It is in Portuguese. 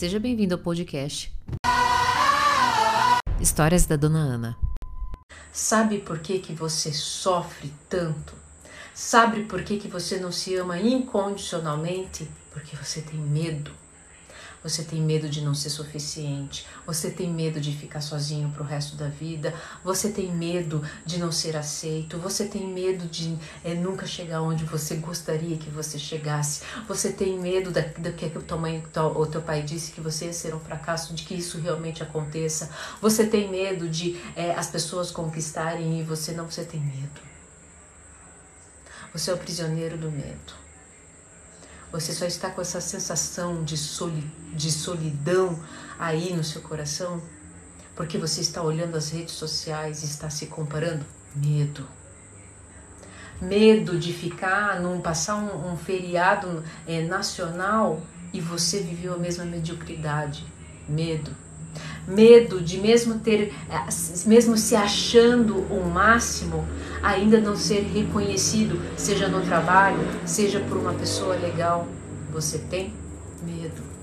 Seja bem-vindo ao podcast Histórias da Dona Ana. Sabe por que, que você sofre tanto? Sabe por que, que você não se ama incondicionalmente? Porque você tem medo. Você tem medo de não ser suficiente, você tem medo de ficar sozinho pro resto da vida, você tem medo de não ser aceito, você tem medo de é, nunca chegar onde você gostaria que você chegasse, você tem medo da, do que o teu, mãe, o teu pai disse que você ia ser um fracasso, de que isso realmente aconteça, você tem medo de é, as pessoas conquistarem e você não, você tem medo. Você é o prisioneiro do medo. Você só está com essa sensação de, soli, de solidão aí no seu coração porque você está olhando as redes sociais e está se comparando? Medo. Medo de ficar, num, passar um, um feriado é, nacional e você viveu a mesma mediocridade. Medo. Medo de mesmo ter, é, mesmo se achando o máximo, ainda não ser reconhecido, seja no trabalho, seja por uma pessoa legal. Você tem medo.